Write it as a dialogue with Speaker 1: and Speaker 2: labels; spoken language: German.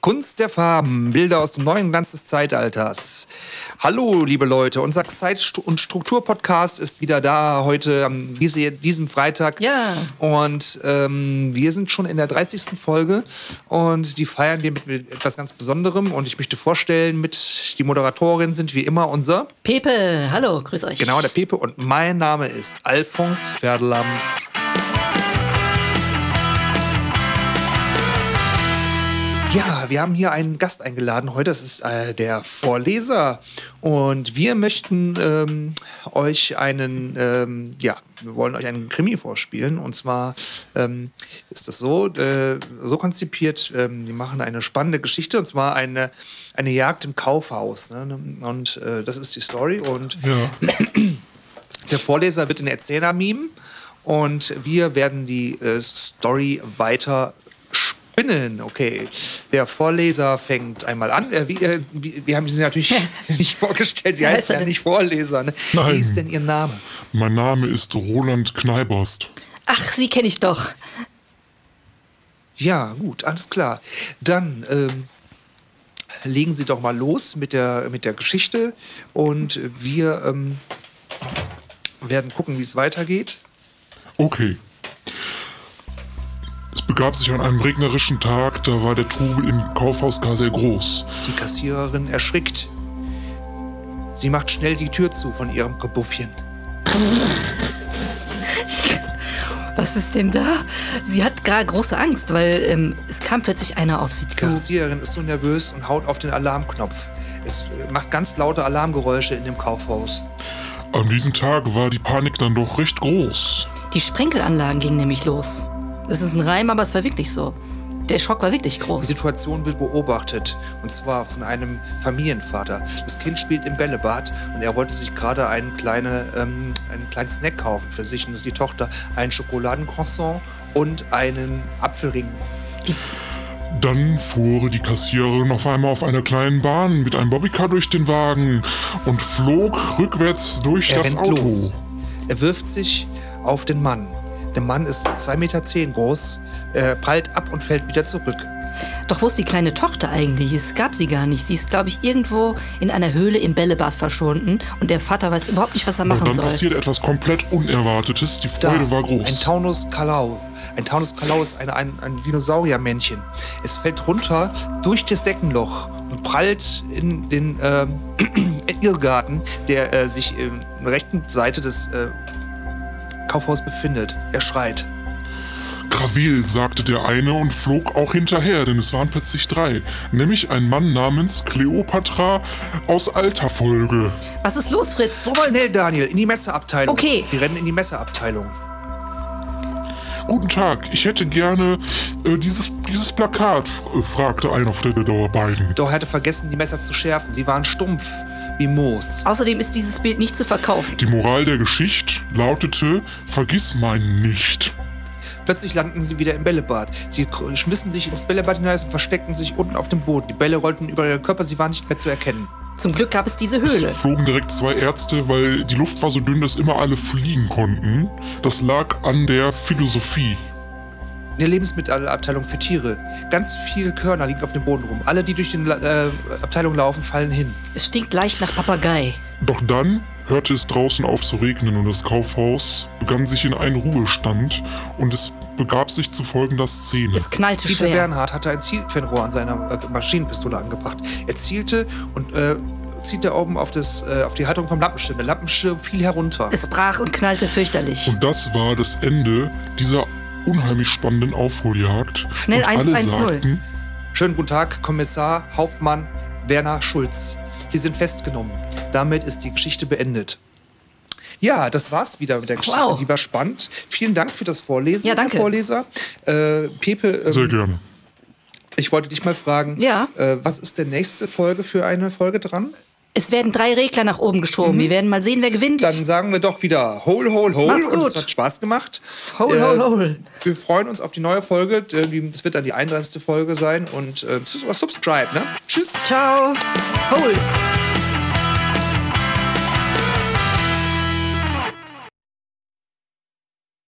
Speaker 1: Kunst der Farben, Bilder aus dem neuen Glanz des Zeitalters. Hallo, liebe Leute, unser Zeit- und Struktur-Podcast ist wieder da heute am diese, diesem Freitag.
Speaker 2: Ja.
Speaker 1: Und ähm, wir sind schon in der 30. Folge und die feiern wir mit, etwas ganz Besonderem. Und ich möchte vorstellen, mit die Moderatorin sind wie immer unser,
Speaker 2: Pepe, hallo, grüß euch.
Speaker 1: genau, der Pepe. Und mein Name ist Alphons Ferdelams. Ja, wir haben hier einen Gast eingeladen heute. Das ist äh, der Vorleser. Und wir möchten ähm, euch einen, ähm, ja, wir wollen euch einen Krimi vorspielen. Und zwar ähm, ist das so, äh, so konzipiert, ähm, wir machen eine spannende Geschichte. Und zwar eine, eine Jagd im Kaufhaus. Ne? Und äh, das ist die Story. Und
Speaker 3: Ja.
Speaker 1: der Vorleser wird den Erzähler mimen und wir werden die äh, Story weiter spinnen. Okay, der Vorleser fängt einmal an. Äh, wie, äh, wie, wir haben sie natürlich nicht vorgestellt. Sie
Speaker 2: heißt
Speaker 1: heißt ja nicht Vorleser. Ne?
Speaker 3: Nein.
Speaker 1: Wie ist denn Ihr Name?
Speaker 3: Mein Name ist Roland Kneiberst.
Speaker 2: Ach, Sie kenne ich doch.
Speaker 1: Ja, gut, alles klar. Dann ähm, legen Sie doch mal los mit der, mit der Geschichte und wir ähm, werden gucken, wie es weitergeht.
Speaker 3: Okay. Es begab sich an einem regnerischen Tag, da war der Trubel im Kaufhaus gar sehr groß.
Speaker 1: Die Kassiererin erschrickt. Sie macht schnell die Tür zu von ihrem Kabuffchen.
Speaker 2: Was ist denn da? Sie hat gar große Angst, weil ähm, es kam plötzlich einer auf sie
Speaker 1: Die
Speaker 2: zu.
Speaker 1: Kassiererin ist so nervös und haut auf den Alarmknopf. Es äh, macht ganz laute Alarmgeräusche in dem Kaufhaus.
Speaker 3: An diesem Tag war die Panik dann doch recht groß.
Speaker 2: Die Sprenkelanlagen gingen nämlich los. Das ist ein Reim, aber es war wirklich so. Der Schock war wirklich
Speaker 1: Die
Speaker 2: groß.
Speaker 1: Situation wird beobachtet und zwar von einem Familienvater. Das Kind spielt im Bällebad und er wollte sich gerade einen, kleine, ähm, einen kleinen Snack kaufen für sich und das ist die Tochter. Ein Schokoladencroissant und einen Apfelring.
Speaker 3: Dann fuhr die Kassiererin auf einmal auf einer kleinen Bahn mit einem Bobbycar durch den Wagen und flog rückwärts durch
Speaker 1: Er
Speaker 3: das Auto.
Speaker 1: los. Er wirft sich auf den Mann. Der Mann ist 2,10 Meter groß, äh, prallt ab und fällt wieder zurück.
Speaker 2: Doch wo ist die kleine Tochter eigentlich? Es gab sie gar nicht. Sie ist, glaube ich, irgendwo in einer Höhle im Bällebad verschwunden und der Vater weiß überhaupt nicht, was er
Speaker 3: Und
Speaker 2: machen
Speaker 3: dann
Speaker 2: soll.
Speaker 3: passiert etwas komplett Unerwartetes. Die Freude war groß.
Speaker 1: Ein Taunus Kalau. Ein Taunus Kalau ist eine, ein, ein Dinosauriermännchen. Es fällt runter durch das Deckenloch und prallt in den ähm, Irrgarten, der äh, sich in der rechten Seite des äh, Kaufhauses befindet. Er schreit.
Speaker 3: Krawil, sagte der eine und flog auch hinterher, denn es waren plötzlich drei. Nämlich ein Mann namens Kleopatra aus alter Folge.
Speaker 2: Was ist los, Fritz? Wo wollen
Speaker 1: Schnell, Daniel, in die Messeabteilung.
Speaker 2: Okay.
Speaker 1: Sie rennen in die Messeabteilung.
Speaker 3: Guten Tag, ich hätte gerne äh, dieses, dieses Plakat, äh, fragte einer von den beiden.
Speaker 1: Doch er hatte vergessen, die Messer zu schärfen. Sie waren stumpf wie Moos.
Speaker 2: Außerdem ist dieses Bild nicht zu verkaufen.
Speaker 3: Die Moral der Geschichte lautete, vergiss meinen nicht.
Speaker 1: Plötzlich landen sie wieder im Bällebad. Sie schmissen sich ins Bällebad hinein und versteckten sich unten auf dem Boden. Die Bälle rollten über ihren Körper, sie waren nicht mehr zu erkennen.
Speaker 2: Zum Glück gab es diese Höhle.
Speaker 3: Es flogen direkt zwei Ärzte, weil die Luft war so dünn, dass immer alle fliegen konnten. Das lag an der Philosophie.
Speaker 1: In der Lebensmittelabteilung für Tiere. Ganz viele Körner liegen auf dem Boden rum. Alle, die durch die äh, Abteilung laufen, fallen hin.
Speaker 2: Es stinkt leicht nach Papagei.
Speaker 3: Doch dann hörte es draußen auf zu regnen und das Kaufhaus begann sich in einen Ruhestand und es begab sich zu folgender Szene.
Speaker 2: Es knallte
Speaker 1: Dieter
Speaker 2: schwer.
Speaker 1: Bernhard hatte ein Zielfernrohr an seiner äh, Maschinenpistole angebracht. Er zielte und äh, zielte oben auf, das, äh, auf die Halterung vom Lampenschirm. Der Lampenschirm fiel herunter.
Speaker 2: Es brach und knallte fürchterlich.
Speaker 3: Und das war das Ende dieser unheimlich spannenden Aufholjagd.
Speaker 2: Schnell
Speaker 3: und alle
Speaker 2: 110.
Speaker 3: sagten,
Speaker 1: Schönen guten Tag, Kommissar Hauptmann Werner Schulz. Sie sind festgenommen. Damit ist die Geschichte beendet. Ja, das war's wieder mit der Geschichte.
Speaker 2: Wow.
Speaker 1: Die war spannend. Vielen Dank für das Vorlesen,
Speaker 2: Ja, danke.
Speaker 1: Herr Vorleser. Äh, Pepe, ähm,
Speaker 3: Sehr gerne.
Speaker 1: ich wollte dich mal fragen,
Speaker 2: Ja.
Speaker 1: äh, was ist der nächste Folge für eine Folge dran?
Speaker 2: Es werden drei Regler nach oben geschoben. Wir werden mal sehen, wer gewinnt.
Speaker 1: Mhm. Dann sagen wir doch wieder Hole, Hole, Hole.
Speaker 2: Macht's
Speaker 1: Und es
Speaker 2: gut.
Speaker 1: hat Spaß gemacht.
Speaker 2: Hole, hole, hole.
Speaker 1: Wir freuen uns auf die neue Folge. Äh, Das wird dann die 31. Folge sein. Und äh, subscribe, ne? Tschüss.
Speaker 2: Ciao. Hol.